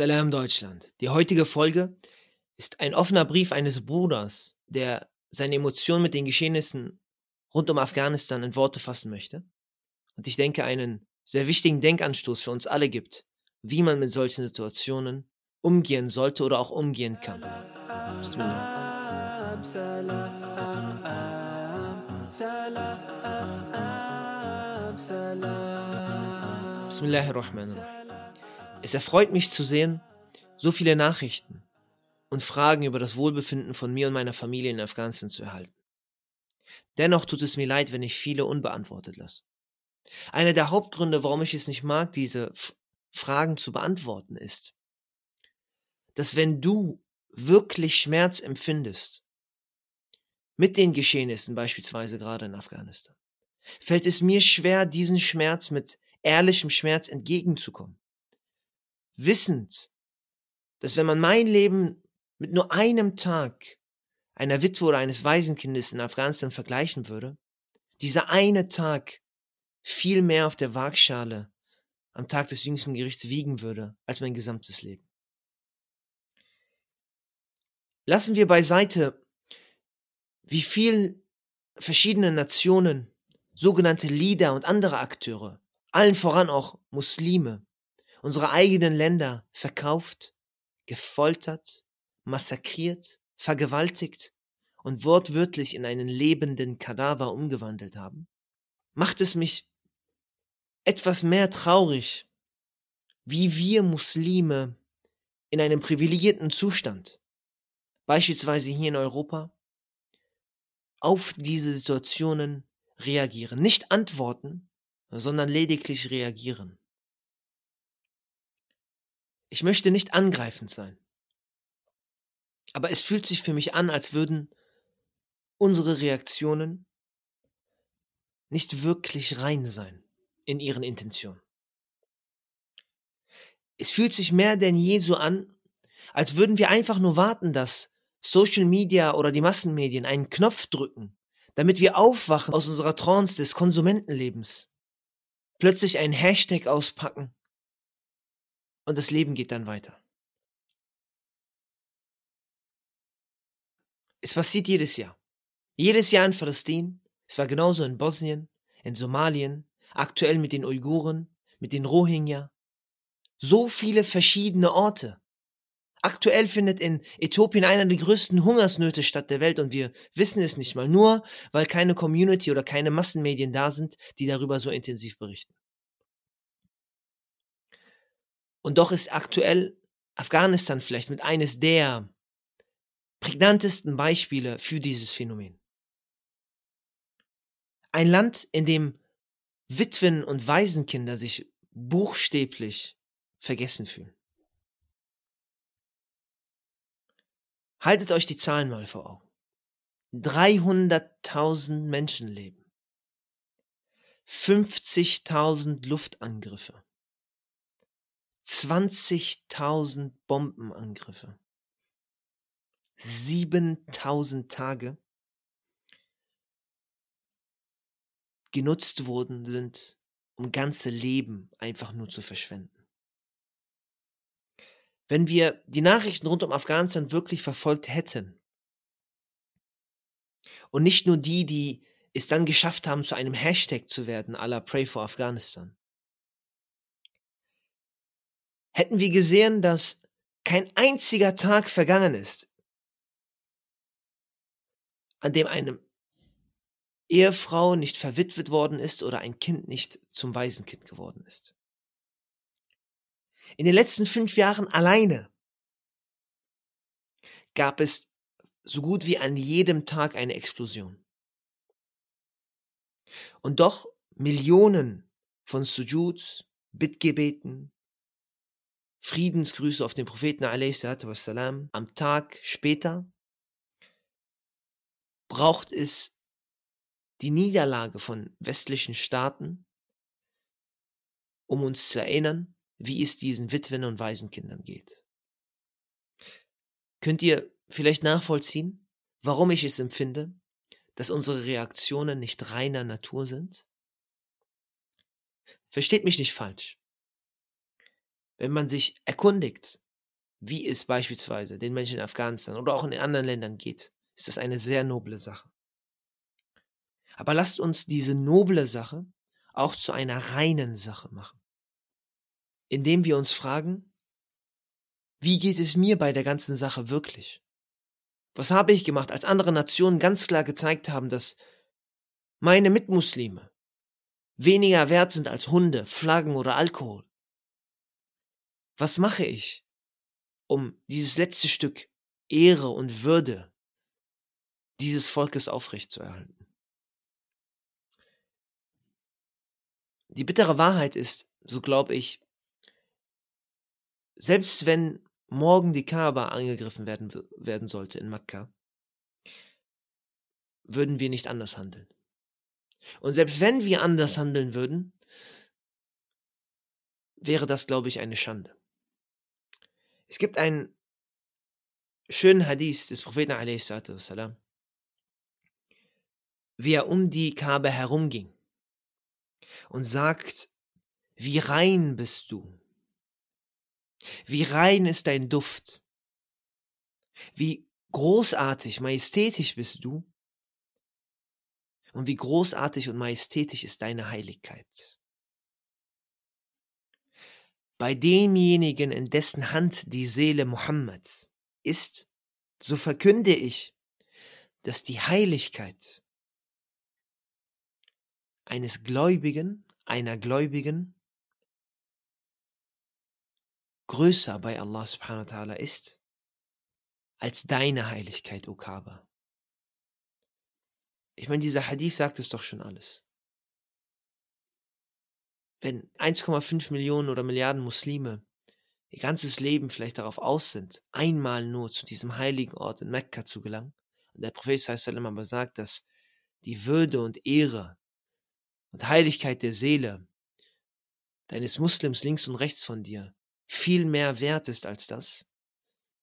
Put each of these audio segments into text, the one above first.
Salam Deutschland. Die heutige Folge ist ein offener Brief eines Bruders, der seine Emotionen mit den Geschehnissen rund um Afghanistan in Worte fassen möchte. Und ich denke, einen sehr wichtigen Denkanstoß für uns alle gibt, wie man mit solchen Situationen umgehen sollte oder auch umgehen kann. Bismillah. Bismillahirrahmanirrahim. Es erfreut mich zu sehen, so viele Nachrichten und Fragen über das Wohlbefinden von mir und meiner Familie in Afghanistan zu erhalten. Dennoch tut es mir leid, wenn ich viele unbeantwortet lasse. Einer der Hauptgründe, warum ich es nicht mag, diese F Fragen zu beantworten, ist, dass wenn du wirklich Schmerz empfindest, mit den Geschehnissen beispielsweise gerade in Afghanistan, fällt es mir schwer, diesen Schmerz mit ehrlichem Schmerz entgegenzukommen wissend, dass wenn man mein Leben mit nur einem Tag einer Witwe oder eines Waisenkindes in Afghanistan vergleichen würde, dieser eine Tag viel mehr auf der Waagschale am Tag des jüngsten Gerichts wiegen würde als mein gesamtes Leben. Lassen wir beiseite, wie viel verschiedene Nationen, sogenannte Leader und andere Akteure, allen voran auch Muslime, unsere eigenen Länder verkauft, gefoltert, massakriert, vergewaltigt und wortwörtlich in einen lebenden Kadaver umgewandelt haben, macht es mich etwas mehr traurig, wie wir Muslime in einem privilegierten Zustand, beispielsweise hier in Europa, auf diese Situationen reagieren. Nicht antworten, sondern lediglich reagieren. Ich möchte nicht angreifend sein. Aber es fühlt sich für mich an, als würden unsere Reaktionen nicht wirklich rein sein in ihren Intentionen. Es fühlt sich mehr denn je so an, als würden wir einfach nur warten, dass Social Media oder die Massenmedien einen Knopf drücken, damit wir aufwachen aus unserer Trance des Konsumentenlebens, plötzlich einen Hashtag auspacken und das Leben geht dann weiter. Es passiert jedes Jahr. Jedes Jahr in Palästin. Es war genauso in Bosnien, in Somalien, aktuell mit den Uiguren, mit den Rohingya. So viele verschiedene Orte. Aktuell findet in Äthiopien einer der größten Hungersnöte statt der Welt und wir wissen es nicht mal, nur weil keine Community oder keine Massenmedien da sind, die darüber so intensiv berichten. Und doch ist aktuell Afghanistan vielleicht mit eines der prägnantesten Beispiele für dieses Phänomen. Ein Land, in dem Witwen und Waisenkinder sich buchstäblich vergessen fühlen. Haltet euch die Zahlen mal vor Augen. 300.000 Menschenleben. 50.000 Luftangriffe. 20.000 Bombenangriffe, 7.000 Tage genutzt worden sind, um ganze Leben einfach nur zu verschwenden. Wenn wir die Nachrichten rund um Afghanistan wirklich verfolgt hätten und nicht nur die, die es dann geschafft haben, zu einem Hashtag zu werden, la Pray for Afghanistan, hätten wir gesehen, dass kein einziger Tag vergangen ist, an dem eine Ehefrau nicht verwitwet worden ist oder ein Kind nicht zum Waisenkind geworden ist. In den letzten fünf Jahren alleine gab es so gut wie an jedem Tag eine Explosion. Und doch Millionen von Sujuds, Bittgebeten, Friedensgrüße auf den Propheten wassalam, am Tag später braucht es die Niederlage von westlichen Staaten, um uns zu erinnern, wie es diesen Witwen und Waisenkindern geht. Könnt ihr vielleicht nachvollziehen, warum ich es empfinde, dass unsere Reaktionen nicht reiner Natur sind? Versteht mich nicht falsch wenn man sich erkundigt, wie es beispielsweise den Menschen in Afghanistan oder auch in anderen Ländern geht, ist das eine sehr noble Sache. Aber lasst uns diese noble Sache auch zu einer reinen Sache machen, indem wir uns fragen, wie geht es mir bei der ganzen Sache wirklich? Was habe ich gemacht, als andere Nationen ganz klar gezeigt haben, dass meine Mitmuslime weniger wert sind als Hunde, Flaggen oder Alkohol? Was mache ich, um dieses letzte Stück Ehre und Würde dieses Volkes aufrechtzuerhalten? Die bittere Wahrheit ist, so glaube ich, selbst wenn morgen die Kaaba angegriffen werden, werden sollte in Mekka, würden wir nicht anders handeln. Und selbst wenn wir anders handeln würden, wäre das, glaube ich, eine Schande. Es gibt einen schönen Hadith des Propheten wassalam, wie er um die Kaaba herumging und sagt, wie rein bist du, wie rein ist dein Duft, wie großartig, majestätisch bist du? Und wie großartig und majestätisch ist deine Heiligkeit. Bei demjenigen, in dessen Hand die Seele Mohammeds ist, so verkünde ich, dass die Heiligkeit eines Gläubigen, einer Gläubigen, größer bei Allah subhanahu wa ta'ala ist, als deine Heiligkeit, O Kaaba. Ich meine, dieser Hadith sagt es doch schon alles. Wenn 1,5 Millionen oder Milliarden Muslime ihr ganzes Leben vielleicht darauf aus sind, einmal nur zu diesem heiligen Ort in Mekka zu gelangen, und der Prophet sallam aber sagt, dass die Würde und Ehre und Heiligkeit der Seele deines Muslims links und rechts von dir viel mehr wert ist als das,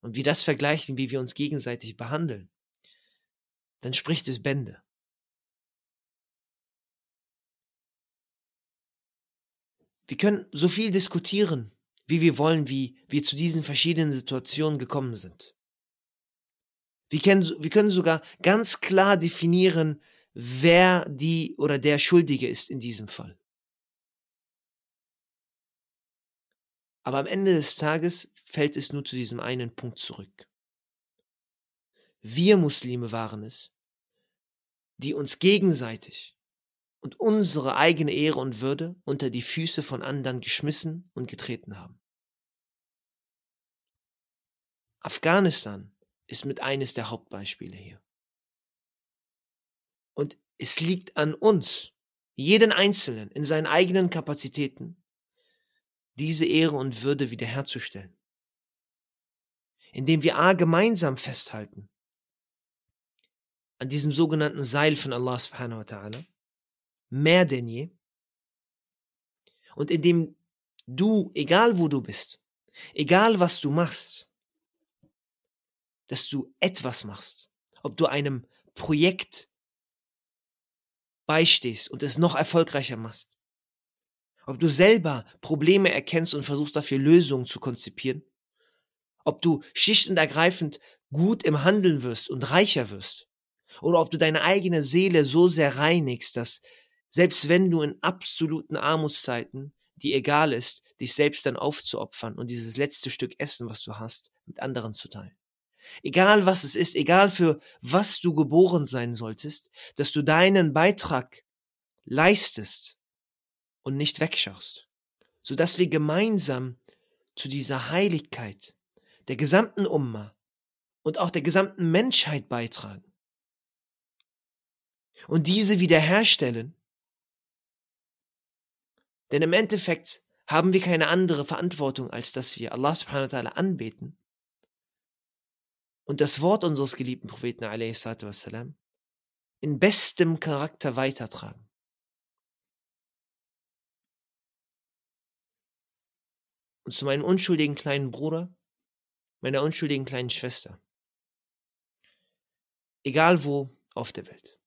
und wir das vergleichen, wie wir uns gegenseitig behandeln, dann spricht es Bände. Wir können so viel diskutieren, wie wir wollen, wie wir zu diesen verschiedenen Situationen gekommen sind. Wir können, wir können sogar ganz klar definieren, wer die oder der Schuldige ist in diesem Fall. Aber am Ende des Tages fällt es nur zu diesem einen Punkt zurück. Wir Muslime waren es, die uns gegenseitig und unsere eigene Ehre und Würde unter die Füße von anderen geschmissen und getreten haben. Afghanistan ist mit eines der Hauptbeispiele hier. Und es liegt an uns, jeden Einzelnen in seinen eigenen Kapazitäten, diese Ehre und Würde wiederherzustellen. Indem wir A gemeinsam festhalten an diesem sogenannten Seil von Allah subhanahu wa ta'ala mehr denn je. Und indem du, egal wo du bist, egal was du machst, dass du etwas machst, ob du einem Projekt beistehst und es noch erfolgreicher machst, ob du selber Probleme erkennst und versuchst dafür Lösungen zu konzipieren, ob du schlicht und ergreifend gut im Handeln wirst und reicher wirst, oder ob du deine eigene Seele so sehr reinigst, dass selbst wenn du in absoluten Armutszeiten, die egal ist, dich selbst dann aufzuopfern und dieses letzte Stück Essen, was du hast, mit anderen zu teilen. Egal was es ist, egal für was du geboren sein solltest, dass du deinen Beitrag leistest und nicht wegschaust, so dass wir gemeinsam zu dieser Heiligkeit der gesamten Umma und auch der gesamten Menschheit beitragen und diese wiederherstellen denn im Endeffekt haben wir keine andere Verantwortung, als dass wir Allah subhanahu wa ta'ala anbeten und das Wort unseres geliebten Propheten wassalam, in bestem Charakter weitertragen. Und zu meinem unschuldigen kleinen Bruder, meiner unschuldigen kleinen Schwester, egal wo auf der Welt,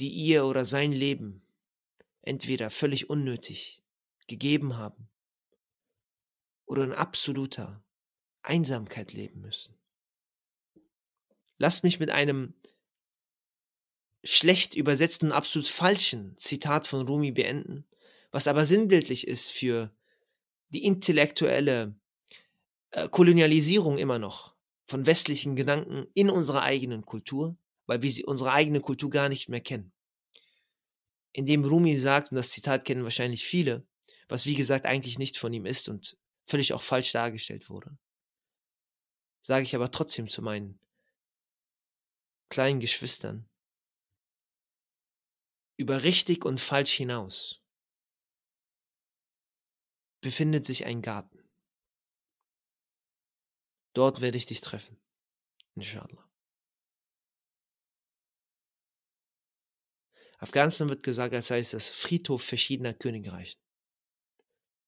die ihr oder sein Leben entweder völlig unnötig gegeben haben oder in absoluter, Einsamkeit leben müssen. Lasst mich mit einem schlecht übersetzten, absolut falschen Zitat von Rumi beenden, was aber sinnbildlich ist für die intellektuelle äh, Kolonialisierung immer noch von westlichen Gedanken in unserer eigenen Kultur, weil wir sie, unsere eigene Kultur gar nicht mehr kennen. Indem Rumi sagt, und das Zitat kennen wahrscheinlich viele, was wie gesagt eigentlich nicht von ihm ist und völlig auch falsch dargestellt wurde, sage ich aber trotzdem zu meinen kleinen Geschwistern, über richtig und falsch hinaus befindet sich ein Garten. Dort werde ich dich treffen. Inshallah. Afghanistan wird gesagt, als sei es das Friedhof verschiedener Königreiche.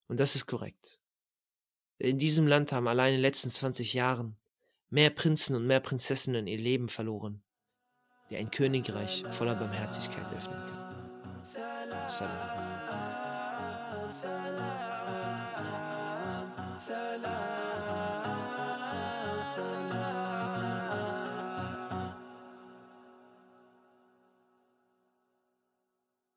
Und das ist korrekt. In diesem Land haben allein in den letzten 20 Jahren mehr Prinzen und mehr Prinzessinnen ihr Leben verloren, die ein Königreich voller Barmherzigkeit öffnen kann. Salam. Salam. Salam.